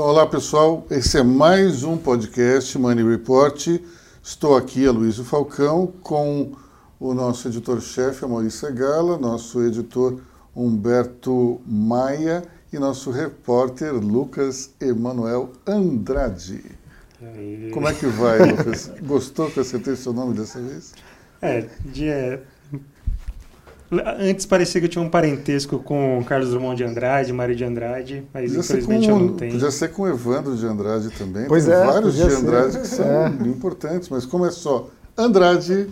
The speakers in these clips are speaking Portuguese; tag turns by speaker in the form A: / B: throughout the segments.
A: Então, olá pessoal, esse é mais um podcast Money Report. Estou aqui, Aloysio Falcão, com o nosso editor-chefe, Maurício Segala, nosso editor Humberto Maia e nosso repórter Lucas Emanuel Andrade. Como é que vai, Lucas? Gostou que eu acertei seu nome dessa vez?
B: É, dia Antes parecia que eu tinha um parentesco com Carlos Drummond de Andrade, Mário de Andrade, mas podia infelizmente
A: com,
B: eu não tenho.
A: Podia ser com Evandro de Andrade também.
C: Pois
A: Tem
C: é,
A: vários de
C: ser.
A: Andrade que são é. importantes, mas como é só Andrade,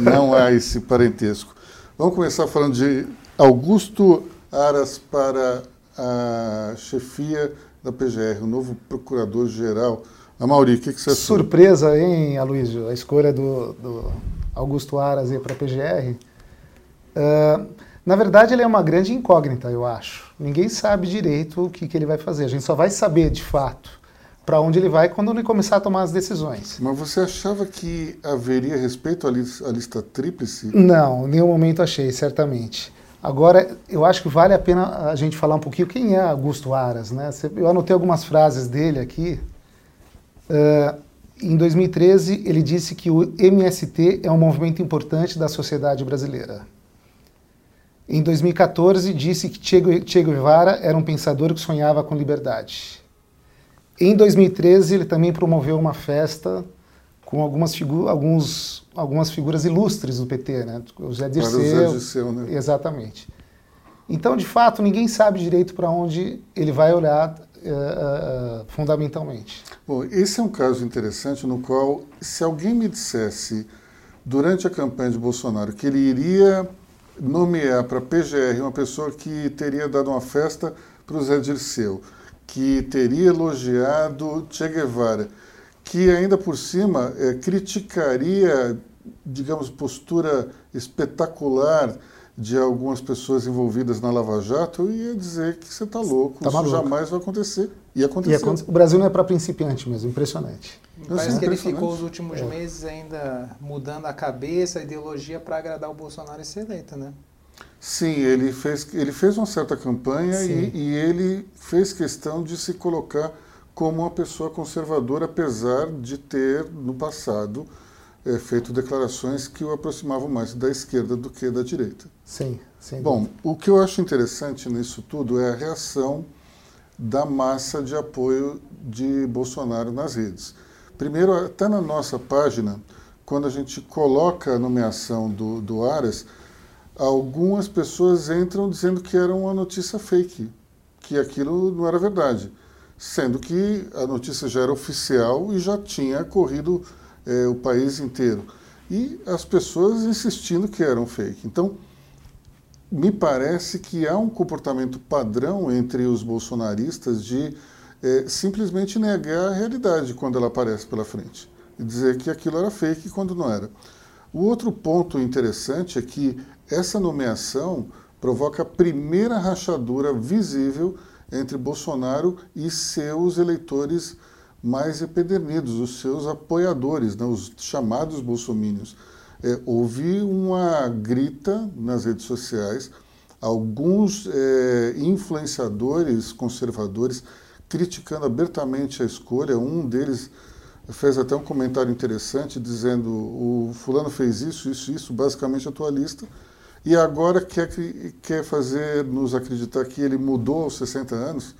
A: não há esse parentesco. Vamos começar falando de Augusto Aras para a chefia da PGR, o novo procurador-geral. A Mauri, o que, que você achou?
C: Surpresa, hein, Aloysio? A escolha do, do Augusto Aras para a PGR. Uh, na verdade, ele é uma grande incógnita, eu acho. Ninguém sabe direito o que, que ele vai fazer. A gente só vai saber, de fato, para onde ele vai quando ele começar a tomar as decisões.
A: Mas você achava que haveria respeito à lista, à lista tríplice?
C: Não, em nenhum momento achei, certamente. Agora, eu acho que vale a pena a gente falar um pouquinho quem é Augusto Aras. Né? Eu anotei algumas frases dele aqui. Uh, em 2013, ele disse que o MST é um movimento importante da sociedade brasileira. Em 2014, disse que Che Guevara era um pensador que sonhava com liberdade. Em 2013, ele também promoveu uma festa com algumas, figu alguns, algumas figuras ilustres do PT, né?
A: O Zé Dirceu. O Zé Dirceu né?
C: Exatamente. Então, de fato, ninguém sabe direito para onde ele vai olhar uh, uh, fundamentalmente.
A: Bom, esse é um caso interessante no qual, se alguém me dissesse durante a campanha de Bolsonaro que ele iria nomear para a PGR uma pessoa que teria dado uma festa para o Zé Dirceu, que teria elogiado Che Guevara, que ainda por cima é, criticaria, digamos, postura espetacular de algumas pessoas envolvidas na Lava Jato, eu ia dizer que você está louco,
C: tá
A: isso
C: maluco.
A: jamais vai acontecer. E aconteceu.
C: E o Brasil não é para principiante mesmo, impressionante.
D: Parece que ele ficou os últimos é. meses ainda mudando a cabeça, a ideologia para agradar o Bolsonaro e ser eleito, né?
A: Sim, ele fez, ele fez uma certa campanha e, e, ele fez questão de se colocar como uma pessoa conservadora, apesar de ter, no passado, é, feito declarações que o aproximavam mais da esquerda do que da direita.
C: Sim, sim.
A: Bom, o que eu acho interessante nisso tudo é a reação da massa de apoio de Bolsonaro nas redes. Primeiro, até na nossa página, quando a gente coloca a nomeação do, do Aras, algumas pessoas entram dizendo que era uma notícia fake, que aquilo não era verdade, sendo que a notícia já era oficial e já tinha corrido é, o país inteiro. E as pessoas insistindo que eram fake. Então, me parece que há um comportamento padrão entre os bolsonaristas de é, simplesmente negar a realidade quando ela aparece pela frente e dizer que aquilo era fake quando não era. O outro ponto interessante é que essa nomeação provoca a primeira rachadura visível entre Bolsonaro e seus eleitores mais empedernidos, os seus apoiadores, né, os chamados bolsomínios é, houve uma grita nas redes sociais, alguns é, influenciadores conservadores criticando abertamente a escolha. Um deles fez até um comentário interessante dizendo: o fulano fez isso, isso, isso, basicamente a tua lista, e agora quer, quer fazer nos acreditar que ele mudou aos 60 anos.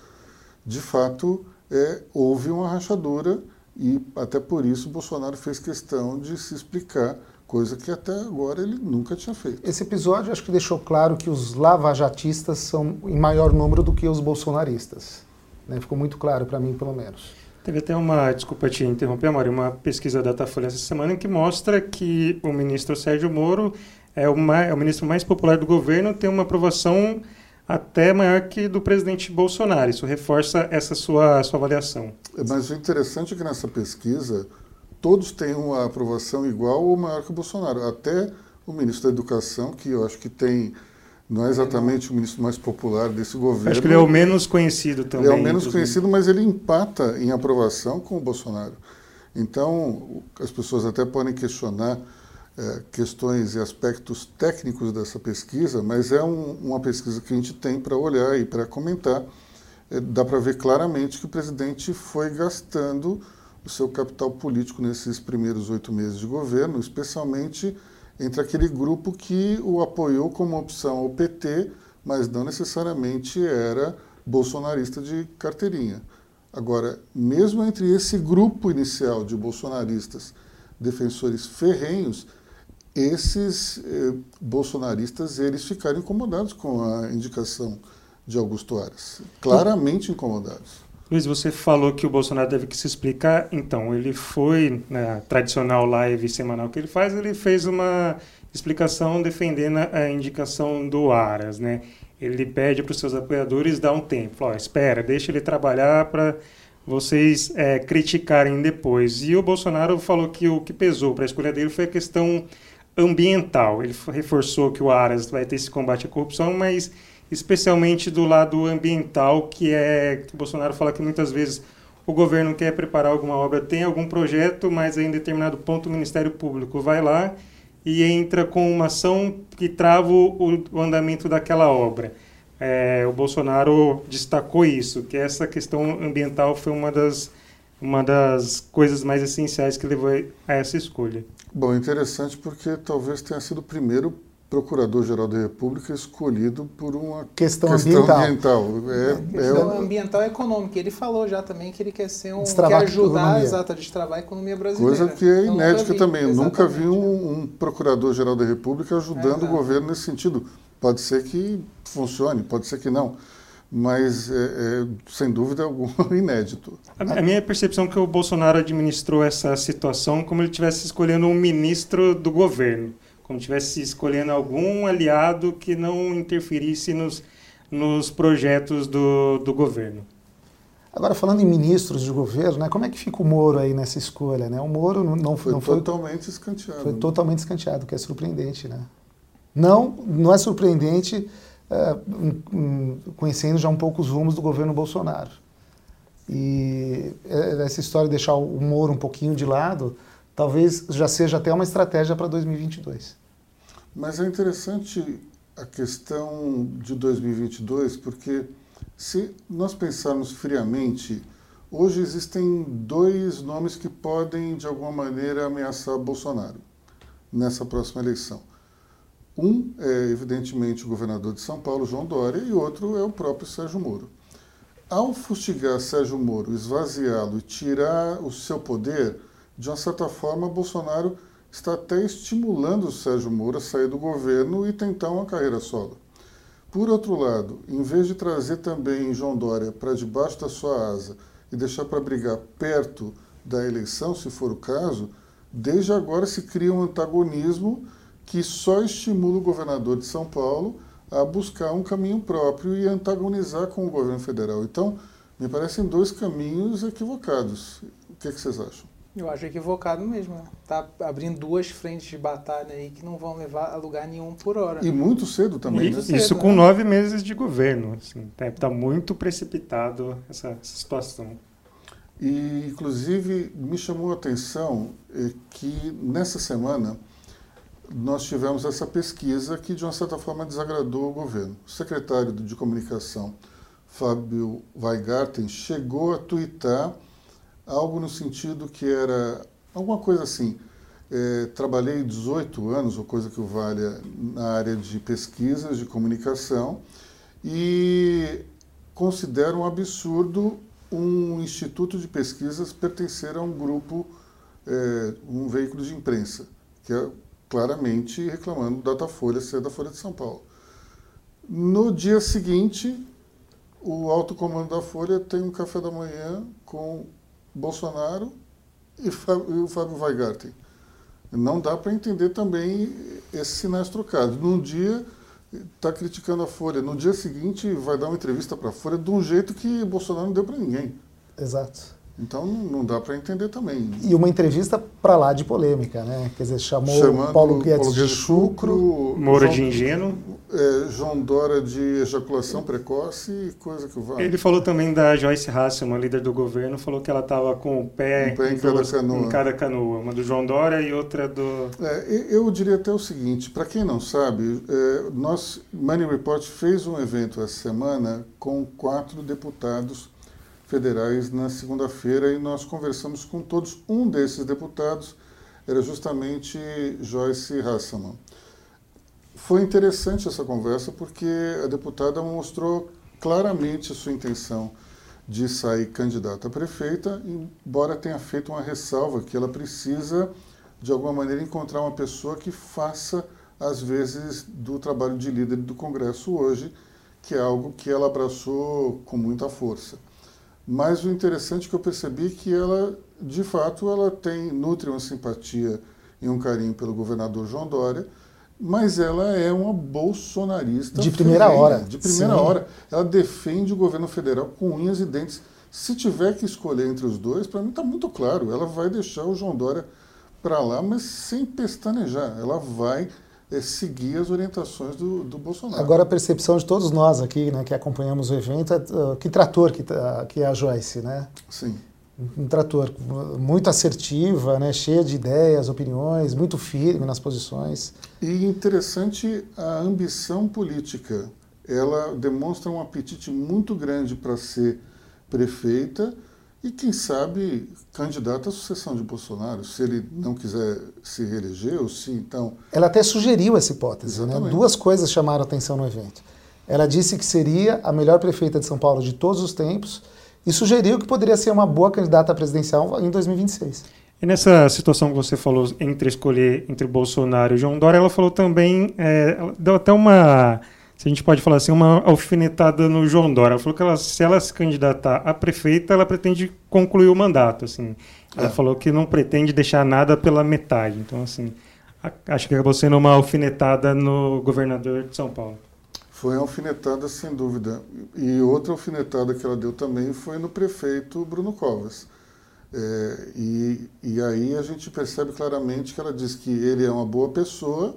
A: De fato, é, houve uma rachadura e até por isso Bolsonaro fez questão de se explicar coisa que até agora ele nunca tinha feito.
C: Esse episódio acho que deixou claro que os lavajatistas são em maior número do que os bolsonaristas. Né? Ficou muito claro para mim, pelo menos.
B: Teve até uma, desculpa te interromper, Mário, uma pesquisa da Datafolha essa semana que mostra que o ministro Sérgio Moro é o, mais, é o ministro mais popular do governo, tem uma aprovação até maior que do presidente Bolsonaro. Isso reforça essa sua, sua avaliação.
A: Mas o interessante é que nessa pesquisa todos têm uma aprovação igual ou maior que o Bolsonaro. Até o ministro da Educação, que eu acho que tem não é exatamente o ministro mais popular desse governo.
B: Acho que ele é o menos conhecido também.
A: Ele é o menos conhecido, mas ele empata em aprovação com o Bolsonaro. Então, as pessoas até podem questionar é, questões e aspectos técnicos dessa pesquisa, mas é um, uma pesquisa que a gente tem para olhar e para comentar é, dá para ver claramente que o presidente foi gastando o seu capital político nesses primeiros oito meses de governo, especialmente entre aquele grupo que o apoiou como opção ao PT, mas não necessariamente era bolsonarista de carteirinha. Agora, mesmo entre esse grupo inicial de bolsonaristas, defensores ferrenhos, esses eh, bolsonaristas eles ficaram incomodados com a indicação de Augusto Aras, claramente incomodados.
B: Luiz, você falou que o Bolsonaro deve que se explicar. Então, ele foi na tradicional live semanal que ele faz, ele fez uma explicação defendendo a indicação do Aras, né? Ele pede para os seus apoiadores dar um tempo. Fala, espera, deixa ele trabalhar para vocês é, criticarem depois. E o Bolsonaro falou que o que pesou para a escolha dele foi a questão ambiental. Ele reforçou que o Aras vai ter esse combate à corrupção, mas especialmente do lado ambiental, que é que o Bolsonaro fala que muitas vezes o governo quer preparar alguma obra, tem algum projeto, mas em determinado ponto o Ministério Público vai lá e entra com uma ação que trava o, o andamento daquela obra. É, o Bolsonaro destacou isso, que essa questão ambiental foi uma das, uma das coisas mais essenciais que levou a essa escolha.
A: Bom, interessante porque talvez tenha sido o primeiro Procurador-Geral da República escolhido por uma
C: questão, questão ambiental.
D: ambiental. É, é, questão é ambiental e econômica. Ele falou já também que ele quer ser um quer ajudar a, exato, a destravar a economia brasileira.
A: Coisa que é inédita também. Eu nunca vi um, um Procurador-Geral da República ajudando é, o governo nesse sentido. Pode ser que funcione, pode ser que não mas é, é, sem dúvida alguma inédito.
B: A minha percepção é que o Bolsonaro administrou essa situação como ele estivesse escolhendo um ministro do governo como estivesse escolhendo algum aliado que não interferisse nos, nos projetos do, do governo.
C: Agora, falando em ministros de governo, né, como é que fica o Moro aí nessa escolha? Né? O Moro não, não
A: foi...
C: Não
A: foi totalmente escanteado.
C: Foi totalmente escanteado, que é surpreendente. Né? Não, não é surpreendente é, um, um, conhecendo já um pouco os rumos do governo Bolsonaro. E é, essa história de deixar o Moro um pouquinho de lado talvez já seja até uma estratégia para 2022.
A: Mas é interessante a questão de 2022, porque se nós pensarmos friamente, hoje existem dois nomes que podem, de alguma maneira, ameaçar Bolsonaro nessa próxima eleição. Um é, evidentemente, o governador de São Paulo, João Dória, e outro é o próprio Sérgio Moro. Ao fustigar Sérgio Moro, esvaziá-lo e tirar o seu poder, de uma certa forma, Bolsonaro está até estimulando o Sérgio Moro a sair do governo e tentar uma carreira solo. Por outro lado, em vez de trazer também João Dória para debaixo da sua asa e deixar para brigar perto da eleição, se for o caso, desde agora se cria um antagonismo que só estimula o governador de São Paulo a buscar um caminho próprio e antagonizar com o governo federal. Então, me parecem dois caminhos equivocados. O que, é que vocês acham?
D: Eu acho equivocado mesmo. Né? Tá abrindo duas frentes de batalha aí que não vão levar a lugar nenhum por hora.
A: E muito cedo também.
B: Muito né? cedo, Isso né? com nove meses de governo. Assim, tá, tá muito precipitado essa, essa, situação.
A: E, inclusive, me chamou a atenção é, que nessa semana nós tivemos essa pesquisa que, de uma certa forma, desagradou o governo. O secretário de Comunicação, Fábio Weigarten, chegou a twittar algo no sentido que era alguma coisa assim. É, trabalhei 18 anos, ou coisa que o valha, na área de pesquisas de comunicação e considero um absurdo um instituto de pesquisas pertencer a um grupo, é, um veículo de imprensa, que é claramente reclamando do Datafolha ser da Folha de São Paulo. No dia seguinte, o alto comando da Folha tem um café da manhã com Bolsonaro e, o Fábio Weigarten. Não dá para entender também esses sinais trocados. Num dia está criticando a Folha, no dia seguinte vai dar uma entrevista para a Folha de um jeito que Bolsonaro não deu para ninguém.
C: Exato.
A: Então não dá para entender também.
C: E uma entrevista para lá de polêmica, né? Quer dizer, chamou Chamando Paulo Guedes, Paulo de chucro,
B: Moro de ingênuo.
A: é, João Dória de ejaculação precoce e coisa que vai.
B: Ele falou também da Joyce Hasselman, líder do governo, falou que ela estava com o pé,
A: um pé em, cada canoa.
B: em cada canoa. Uma do João Dória e outra do...
A: É, eu diria até o seguinte, para quem não sabe, é, nós, Money Report fez um evento essa semana com quatro deputados federais na segunda-feira e nós conversamos com todos. Um desses deputados era justamente Joyce Hasselman. Foi interessante essa conversa porque a deputada mostrou claramente a sua intenção de sair candidata a prefeita, embora tenha feito uma ressalva que ela precisa, de alguma maneira, encontrar uma pessoa que faça, às vezes, do trabalho de líder do Congresso hoje, que é algo que ela abraçou com muita força. Mas o interessante é que eu percebi que ela, de fato, ela tem nutre uma simpatia e um carinho pelo governador João Dória, mas ela é uma bolsonarista.
C: De primeira hora.
A: De primeira Sim. hora. Ela defende o governo federal com unhas e dentes. Se tiver que escolher entre os dois, para mim está muito claro. Ela vai deixar o João Dória para lá, mas sem pestanejar. Ela vai é, seguir as orientações do, do, Bolsonaro.
C: Agora, a percepção de todos nós aqui, né, que acompanhamos o evento, é uh, que trator que, uh, que é a Joyce, né?
A: Sim
C: um trator muito assertiva, né, cheia de ideias, opiniões, muito firme nas posições.
A: E interessante a ambição política. Ela demonstra um apetite muito grande para ser prefeita e, quem sabe, candidata à sucessão de Bolsonaro, se ele não quiser se reeleger ou se então.
C: Ela até sugeriu essa hipótese. Né? Duas coisas chamaram atenção no evento. Ela disse que seria a melhor prefeita de São Paulo de todos os tempos e sugeriu que poderia ser uma boa candidata presidencial em 2026.
B: E nessa situação que você falou entre escolher entre Bolsonaro e João Dória, ela falou também, é, ela deu até uma, se a gente pode falar assim, uma alfinetada no João Dória. Ela falou que ela, se ela se candidatar a prefeita, ela pretende concluir o mandato. Assim. Ela é. falou que não pretende deixar nada pela metade. Então, assim, acho que acabou sendo uma alfinetada no governador de São Paulo.
A: Foi uma alfinetada, sem dúvida. E outra alfinetada que ela deu também foi no prefeito Bruno Covas. É, e, e aí a gente percebe claramente que ela diz que ele é uma boa pessoa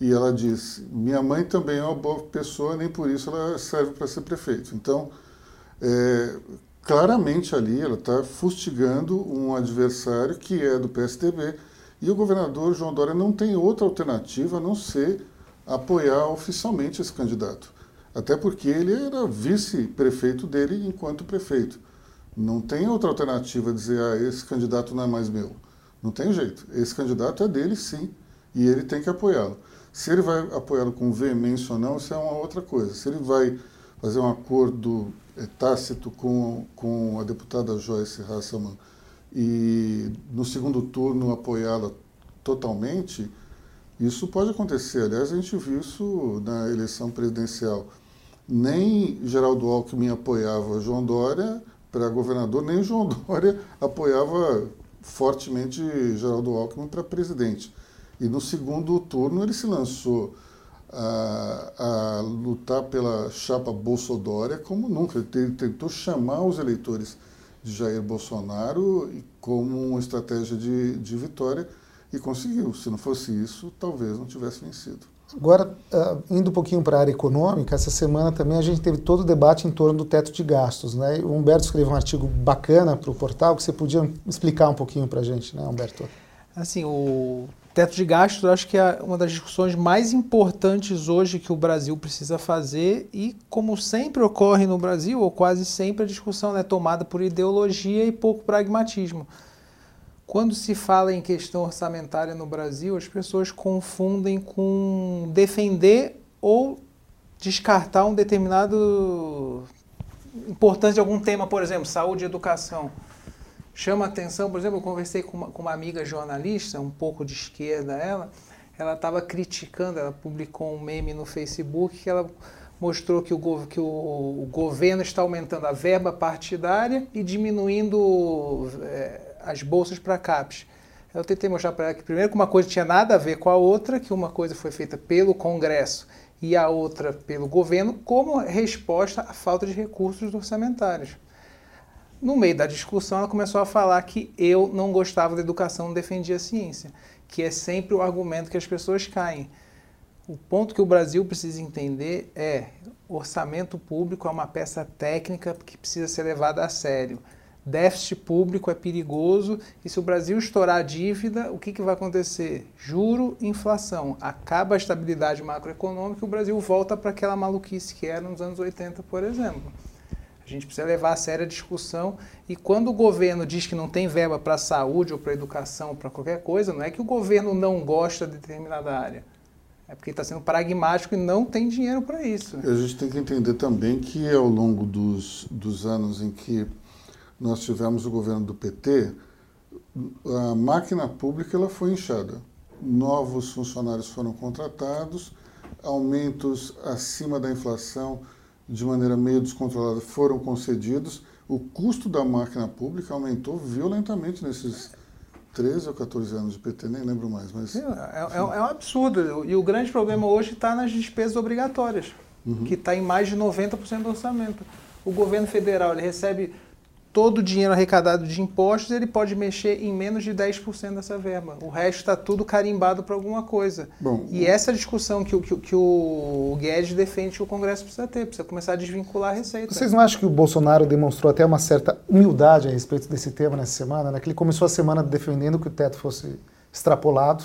A: e ela diz: minha mãe também é uma boa pessoa, nem por isso ela serve para ser prefeito. Então, é, claramente ali ela está fustigando um adversário que é do PSDB e o governador João Dória não tem outra alternativa a não ser apoiar oficialmente esse candidato. Até porque ele era vice-prefeito dele enquanto prefeito. Não tem outra alternativa dizer, ah, esse candidato não é mais meu. Não tem jeito. Esse candidato é dele, sim, e ele tem que apoiá-lo. Se ele vai apoiá-lo com veemência ou não, isso é uma outra coisa. Se ele vai fazer um acordo é, tácito com, com a deputada Joyce Hasselman e no segundo turno apoiá-la totalmente, isso pode acontecer. Aliás, a gente viu isso na eleição presidencial. Nem Geraldo Alckmin apoiava João Dória para governador, nem João Dória apoiava fortemente Geraldo Alckmin para presidente. E no segundo turno ele se lançou a, a lutar pela chapa Bolsodória como nunca. Ele tentou chamar os eleitores de Jair Bolsonaro como uma estratégia de, de vitória e conseguiu. Se não fosse isso, talvez não tivesse vencido.
C: Agora, uh, indo um pouquinho para a área econômica, essa semana também a gente teve todo o debate em torno do teto de gastos. Né? O Humberto escreveu um artigo bacana para o portal, que você podia explicar um pouquinho para a gente, né, Humberto?
D: Assim, o teto de gastos eu acho que é uma das discussões mais importantes hoje que o Brasil precisa fazer e, como sempre ocorre no Brasil, ou quase sempre, a discussão é tomada por ideologia e pouco pragmatismo. Quando se fala em questão orçamentária no Brasil, as pessoas confundem com defender ou descartar um determinado importância de algum tema, por exemplo, saúde e educação. Chama atenção, por exemplo, eu conversei com uma, com uma amiga jornalista, um pouco de esquerda ela, ela estava criticando, ela publicou um meme no Facebook que ela mostrou que o, que o, o governo está aumentando a verba partidária e diminuindo é, as bolsas para CAPES. Eu tentei mostrar para ela que, primeiro, que uma coisa tinha nada a ver com a outra, que uma coisa foi feita pelo Congresso e a outra pelo governo, como resposta à falta de recursos orçamentários. No meio da discussão, ela começou a falar que eu não gostava da educação, não defendia a ciência, que é sempre o argumento que as pessoas caem. O ponto que o Brasil precisa entender é orçamento público é uma peça técnica que precisa ser levada a sério. Déficit público é perigoso e se o Brasil estourar a dívida, o que, que vai acontecer? Juro, inflação. Acaba a estabilidade macroeconômica e o Brasil volta para aquela maluquice que era nos anos 80, por exemplo. A gente precisa levar a sério a discussão e quando o governo diz que não tem verba para a saúde ou para a educação, para qualquer coisa, não é que o governo não gosta de determinada área. É porque está sendo pragmático e não tem dinheiro para isso.
A: A gente tem que entender também que ao longo dos, dos anos em que nós tivemos o governo do PT, a máquina pública ela foi inchada. Novos funcionários foram contratados, aumentos acima da inflação de maneira meio descontrolada foram concedidos. O custo da máquina pública aumentou violentamente nesses 13 ou 14 anos de PT, nem lembro mais. Mas,
D: é, é, é, um absurdo. E o grande problema hoje está nas despesas obrigatórias, uhum. que está em mais de 90% do orçamento. O governo federal ele recebe todo o dinheiro arrecadado de impostos, ele pode mexer em menos de 10% dessa verba. O resto está tudo carimbado para alguma coisa. Bom, e essa discussão que, que, que, o Guedes defende que o Congresso precisa ter, precisa começar a desvincular a receita.
C: Vocês não acham que o Bolsonaro demonstrou até uma certa humildade a respeito desse tema nessa semana? Né? Que ele começou a semana defendendo que o teto fosse extrapolado,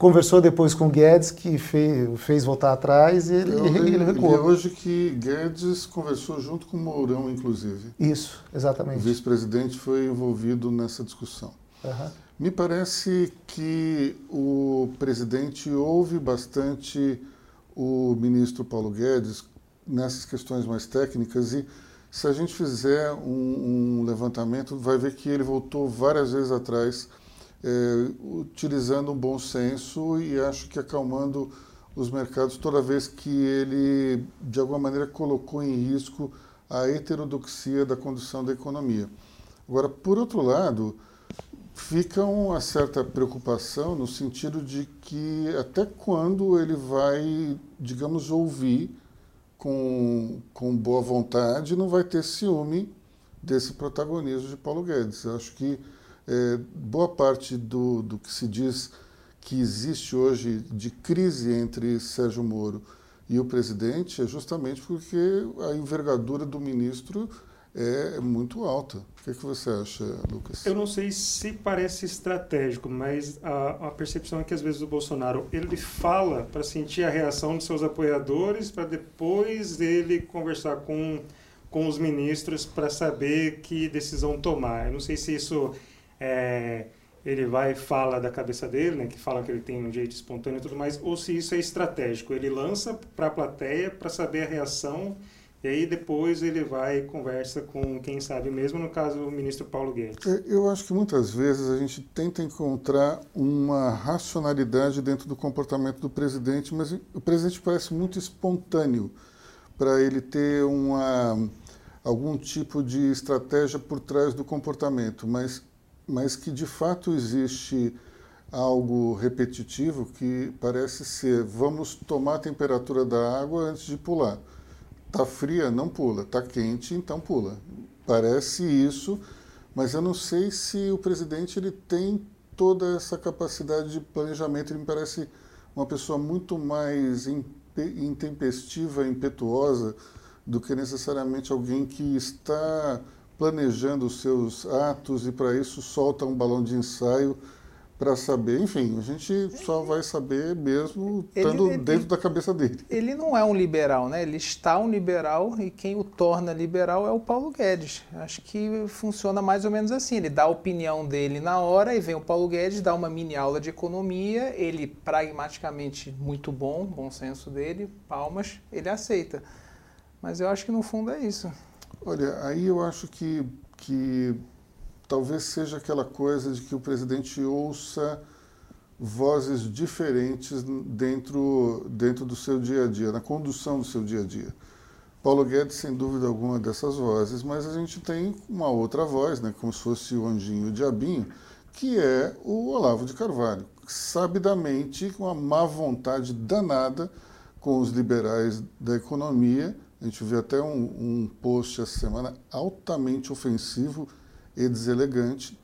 C: conversou depois com Guedes, que fez, fez voltar atrás e ele,
A: eu,
C: ele recuou. E
A: hoje que Guedes conversou junto com Mourão, inclusive.
C: Isso, exatamente.
A: O vice-presidente foi envolvido nessa discussão. Uhum. Me parece que o presidente ouve bastante o ministro Paulo Guedes nessas questões mais técnicas e se a gente fizer um, um levantamento, vai ver que ele voltou várias vezes atrás é, utilizando um bom senso e acho que acalmando os mercados toda vez que ele, de alguma maneira, colocou em risco a heterodoxia da condução da economia. Agora, por outro lado, fica uma certa preocupação no sentido de que até quando ele vai, digamos, ouvir com, com boa vontade, não vai ter ciúme desse protagonismo de Paulo Guedes. Eu acho que é, boa parte do, do que se diz que existe hoje de crise entre Sérgio Moro e o presidente é justamente porque a envergadura do ministro é muito alta. O que, é que você acha, Lucas?
B: Eu não sei se parece estratégico, mas a, a percepção é que às vezes o Bolsonaro ele fala para sentir a reação de seus apoiadores, para depois ele conversar com, com os ministros para saber que decisão tomar. Eu não sei se isso é, ele vai e fala da cabeça dele, né, que fala que ele tem um jeito espontâneo e tudo mais, ou se isso é estratégico. Ele lança para a plateia para saber a reação e aí depois ele vai e conversa com quem sabe mesmo, no caso o ministro Paulo Guedes.
A: É, eu acho que muitas vezes a gente tenta encontrar uma racionalidade dentro do comportamento do presidente, mas o presidente parece muito espontâneo para ele ter uma algum tipo de estratégia por trás do comportamento, mas mas que de fato existe algo repetitivo que parece ser vamos tomar a temperatura da água antes de pular. Tá fria, não pula. Tá quente, então pula. Parece isso, mas eu não sei se o presidente ele tem toda essa capacidade de planejamento. Ele me parece uma pessoa muito mais intempestiva, impetuosa do que necessariamente alguém que está planejando os seus atos e para isso solta um balão de ensaio para saber. Enfim, a gente só vai saber mesmo estando ele, ele, dentro da cabeça dele.
D: Ele não é um liberal, né? Ele está um liberal e quem o torna liberal é o Paulo Guedes. Acho que funciona mais ou menos assim. Ele dá a opinião dele na hora e vem o Paulo Guedes, dá uma mini aula de economia, ele pragmaticamente muito bom, bom senso dele, palmas, ele aceita. Mas eu acho que no fundo é isso.
A: Olha, aí eu acho que, que talvez seja aquela coisa de que o presidente ouça vozes diferentes dentro, dentro do seu dia a dia, na condução do seu dia a dia. Paulo Guedes, sem dúvida alguma, dessas vozes, mas a gente tem uma outra voz, né, como se fosse o anjinho o diabinho, que é o Olavo de Carvalho, sabidamente com uma má vontade danada com os liberais da economia, a gente viu até um, um post essa semana altamente ofensivo e deselegante.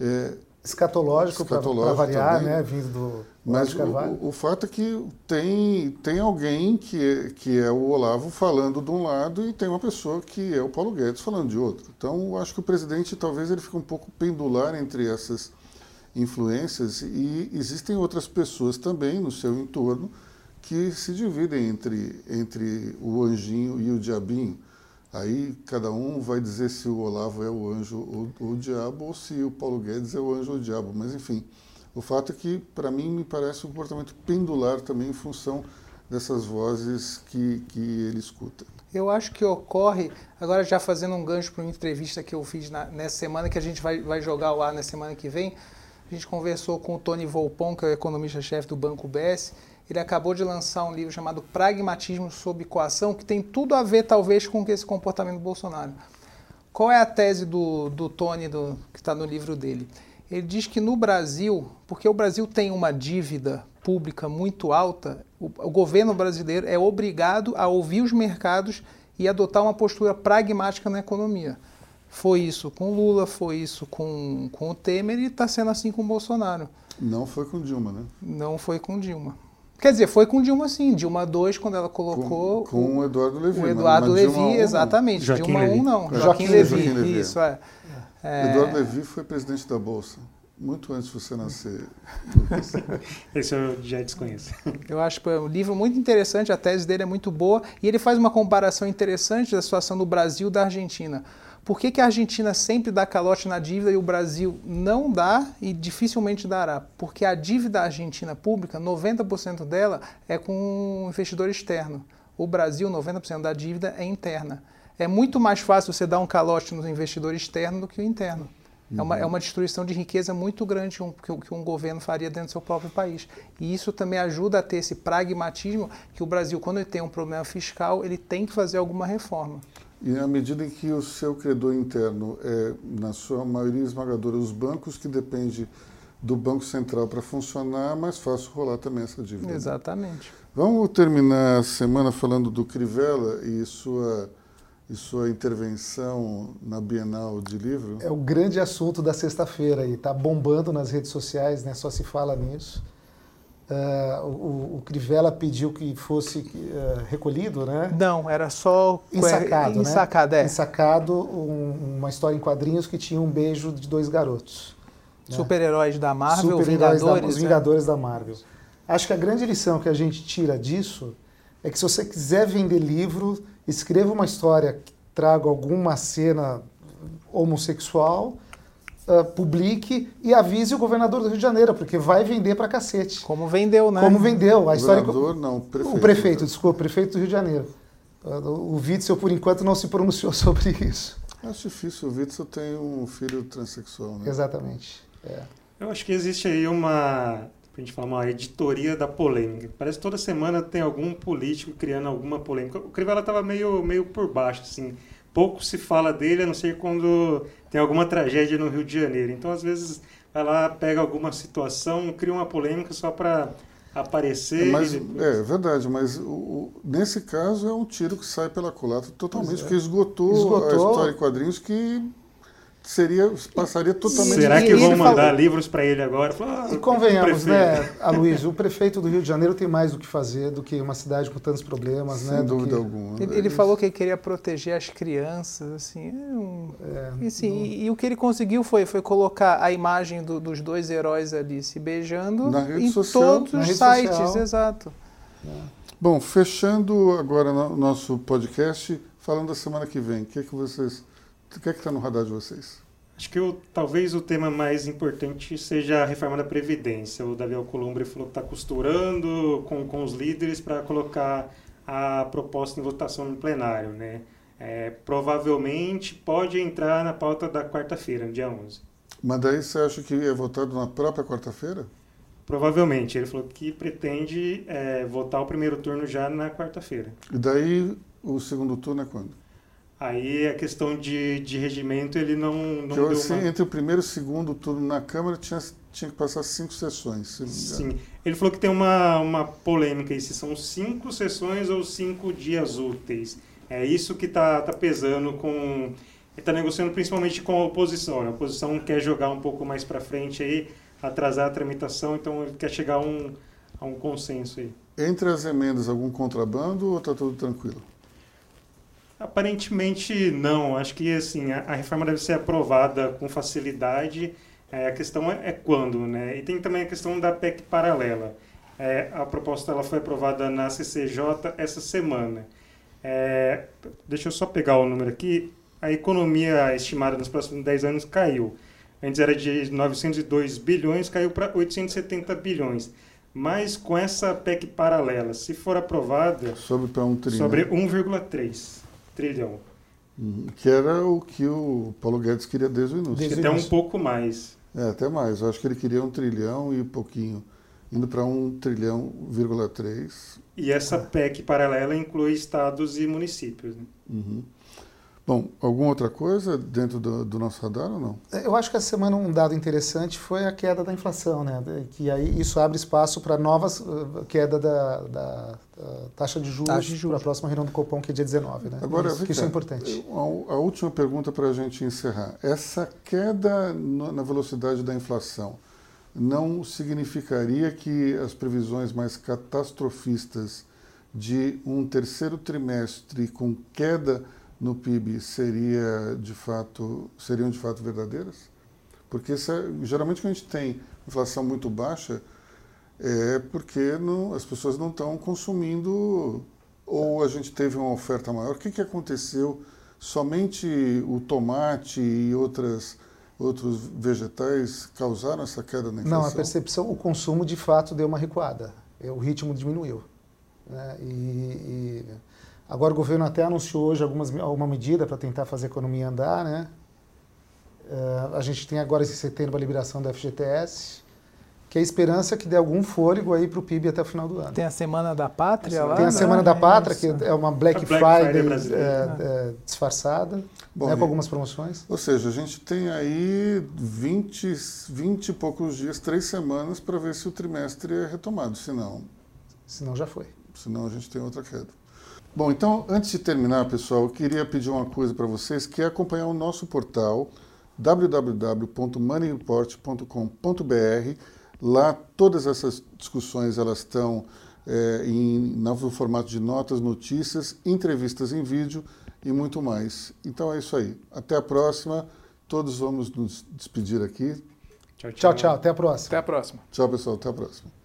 A: É,
C: escatológico, para variar, também. né, vindo do
A: Mas o, o, fato é que tem, tem alguém que é, que é o Olavo falando de um lado e tem uma pessoa que é o Paulo Guedes falando de outro. Então, eu acho que o presidente talvez ele fique um pouco pendular entre essas influências e existem outras pessoas também no seu entorno que se dividem entre, entre o anjinho e o diabinho. Aí cada um vai dizer se o Olavo é o anjo ou o diabo, ou se o Paulo Guedes é o anjo ou o diabo. Mas enfim, o fato é que, para mim, me parece um comportamento pendular também em função dessas vozes que, que ele escuta.
D: Eu acho que ocorre, agora já fazendo um gancho para uma entrevista que eu fiz na, nessa semana, que a gente vai, vai jogar ar na semana que vem, a gente conversou com o Tony Volpon, que é o economista-chefe do Banco BS, ele acabou de lançar um livro chamado Pragmatismo sob Coação, que tem tudo a ver, talvez, com esse comportamento do Bolsonaro. Qual é a tese do, do Tony, do, que está no livro dele? Ele diz que no Brasil, porque o Brasil tem uma dívida pública muito alta, o, o governo brasileiro é obrigado a ouvir os mercados e adotar uma postura pragmática na economia. Foi isso com Lula, foi isso com, com o Temer e está sendo assim com o Bolsonaro.
A: Não foi com Dilma, né?
D: Não foi com Dilma. Quer dizer, foi com Dilma sim. Dilma 2, quando ela colocou.
A: Com, com o Eduardo Levi.
D: O Eduardo Levi, Dilma exatamente.
B: Joaquim
D: Dilma
B: Levi.
D: 1 não.
A: É.
D: Joaquim,
A: Joaquim,
D: Levi.
A: Joaquim Levi.
D: Isso, é.
A: é. Eduardo Levi foi presidente da Bolsa. Muito antes de você nascer.
B: Esse eu já desconheço.
D: Eu acho que é um livro muito interessante, a tese dele é muito boa, e ele faz uma comparação interessante da situação do Brasil e da Argentina. Por que, que a Argentina sempre dá calote na dívida e o Brasil não dá e dificilmente dará? Porque a dívida argentina pública, 90% dela é com um investidor externo. O Brasil, 90% da dívida é interna. É muito mais fácil você dar um calote no investidor externo do que o interno. É, uma, é uma destruição de riqueza muito grande que um, que um governo faria dentro do seu próprio país. E isso também ajuda a ter esse pragmatismo que o Brasil, quando ele tem um problema fiscal, ele tem que fazer alguma reforma.
A: E à medida em que o seu credor interno é, na sua maioria esmagadora, os bancos que dependem do Banco Central para funcionar, é mais fácil rolar também essa dívida.
D: Exatamente.
A: Vamos terminar a semana falando do Crivella e sua, e sua intervenção na Bienal de Livro.
C: É o grande assunto da sexta-feira e está bombando nas redes sociais, né? só se fala nisso. Uh, o, o, Crivella pediu que fosse uh, recolhido, né?
D: Não, era só
C: ensacado,
D: ensacado,
C: né?
D: é.
C: Ensacado um, uma história em quadrinhos que tinha um beijo de dois garotos.
D: Né? Super-heróis da Marvel,
C: Super
D: Vingadores.
C: Da, os
D: é.
C: Vingadores da Marvel. Acho que a grande lição que a gente tira disso é que se você quiser vender livro, escreva uma história que traga alguma cena homossexual uh, publique e avise o governador do Rio de Janeiro, porque vai vender pra cacete.
D: Como vendeu, né?
C: Como vendeu. A história
A: governador, não, prefeito.
C: O prefeito, desculpa, o prefeito do Rio de Janeiro. Uh, o Witzel, por enquanto, não se pronunciou sobre isso.
A: Acho difícil. O Witzel tem um filho transexual, né?
C: Exatamente. É.
B: Eu acho que existe aí uma, a gente falar, uma editoria da polêmica. Parece que toda semana tem algum político criando alguma polêmica. O Crivella estava meio, meio por baixo, assim. Pouco se fala dele, a não ser quando tem alguma tragédia no Rio de Janeiro. Então, às vezes, vai lá, pega alguma situação, cria uma polêmica só para aparecer.
A: É, mas, é verdade, mas o, o, nesse caso é um tiro que sai pela culatra totalmente, é. porque esgotou, esgotou, a história em quadrinhos que seria passaria totalmente.
B: Será que vão mandar falou... livros para ele agora? Ah,
C: e convenhamos, né, Aloysio, o prefeito do Rio de Janeiro tem mais do que fazer do que uma cidade com tantos problemas,
A: Sem
C: né?
A: dúvida
C: que...
A: alguma.
D: Ele, ele, falou que ele queria proteger as crianças, assim, é um... é, e, assim não... e, e, o que ele conseguiu foi, foi colocar a imagem do, dos dois heróis ali se beijando em
A: social,
D: todos os sites, social. exato.
A: É. Bom, fechando agora o nosso podcast, falando da semana que vem, o que é que vocês o que é que está no radar de vocês?
B: Acho que o, talvez o tema mais importante seja a reforma da Previdência. O Davi Alcolumbre falou que está costurando com, com os líderes para colocar a proposta em votação no plenário. Né? É, provavelmente pode entrar na pauta da quarta-feira, no dia 11.
A: Mas daí você acha que é votado na própria quarta-feira?
B: Provavelmente. Ele falou que pretende é, votar o primeiro turno já na quarta-feira.
A: E daí o segundo turno é quando?
B: Aí a questão de, de regimento ele não, não
A: assim, uma... Entre o primeiro e o segundo turno na Câmara tinha, tinha que passar cinco sessões.
B: Sim. Ele falou que tem uma, uma polêmica aí, se são cinco sessões ou cinco dias úteis. É isso que está tá pesando com está negociando principalmente com a oposição. Né? A oposição quer jogar um pouco mais para frente aí, atrasar a tramitação, então ele quer chegar a um, a um consenso aí.
A: Entre as emendas, algum contrabando ou está tudo tranquilo?
B: Aparentemente não. Acho que assim a, a reforma deve ser aprovada com facilidade. É, a questão é, é, quando, né? E tem também a questão da PEC paralela. É, a proposta ela foi aprovada na CCJ essa semana. É, deixa eu só pegar o número aqui. A economia estimada nos próximos 10 anos caiu. Antes era de 902 bilhões, caiu para 870 bilhões. Mas com essa PEC paralela, se for aprovada.
A: Sobe para um trilhão.
B: Sobre 1,3 trilhão.
A: Uhum. Que era o que o Paulo Guedes queria desde o início.
B: Desde até um pouco mais.
A: É, até mais. Eu acho que ele queria um trilhão e pouquinho. Indo para um trilhão, vírgula três.
B: E essa PEC paralela inclui estados e municípios. Né?
A: Uhum. Bom, alguma outra coisa dentro do, do, nosso radar ou não?
C: Eu acho que essa semana um dado interessante foi a queda da inflação, né? Que aí isso abre espaço para novas uh, queda da, da, da, taxa de juros, juros. para a próxima reunião do Copom, que é dia 19, né?
A: Agora,
C: isso, isso é importante.
A: A, a última pergunta para a gente encerrar. Essa queda no, na velocidade da inflação não significaria que as previsões mais catastrofistas de um terceiro trimestre com queda no PIB seria de fato, seriam de fato verdadeiras? Porque é, geralmente quando a gente tem inflação muito baixa é porque não, as pessoas não estão consumindo ou a gente teve uma oferta maior. O que, que aconteceu? Somente o tomate e outras, outros vegetais causaram essa queda na inflação?
C: Não, a percepção, o consumo de fato deu uma recuada. O ritmo diminuiu. Né? E, e Agora o governo até anunciou hoje algumas, alguma medida para tentar fazer a economia andar, né? Uh, a gente tem agora esse setembro a liberação da FGTS, que é a esperança que dê algum fôlego aí para o PIB até o final do ano.
D: Tem a Semana da Pátria lá?
C: Tem a Semana da Pátria, que é uma Black, Black Friday, Friday é, é, disfarçada, Bom, né, com algumas promoções.
A: Ou seja, a gente tem aí 20, 20 e poucos dias, três semanas, para ver se o trimestre é retomado, senão...
C: Senão já foi.
A: Senão a gente tem outra queda. Bom, então, antes de terminar, pessoal, eu queria pedir uma coisa para vocês, que é acompanhar o nosso portal www.moneyreport.com.br. Lá todas essas discussões elas estão é, em novo formato de notas, notícias, entrevistas em vídeo e muito mais. Então é isso aí. Até a próxima. Todos vamos nos despedir aqui.
C: Tchau, tchau. tchau, tchau. Até a próxima.
D: Até a próxima.
A: Tchau, pessoal. Até a próxima.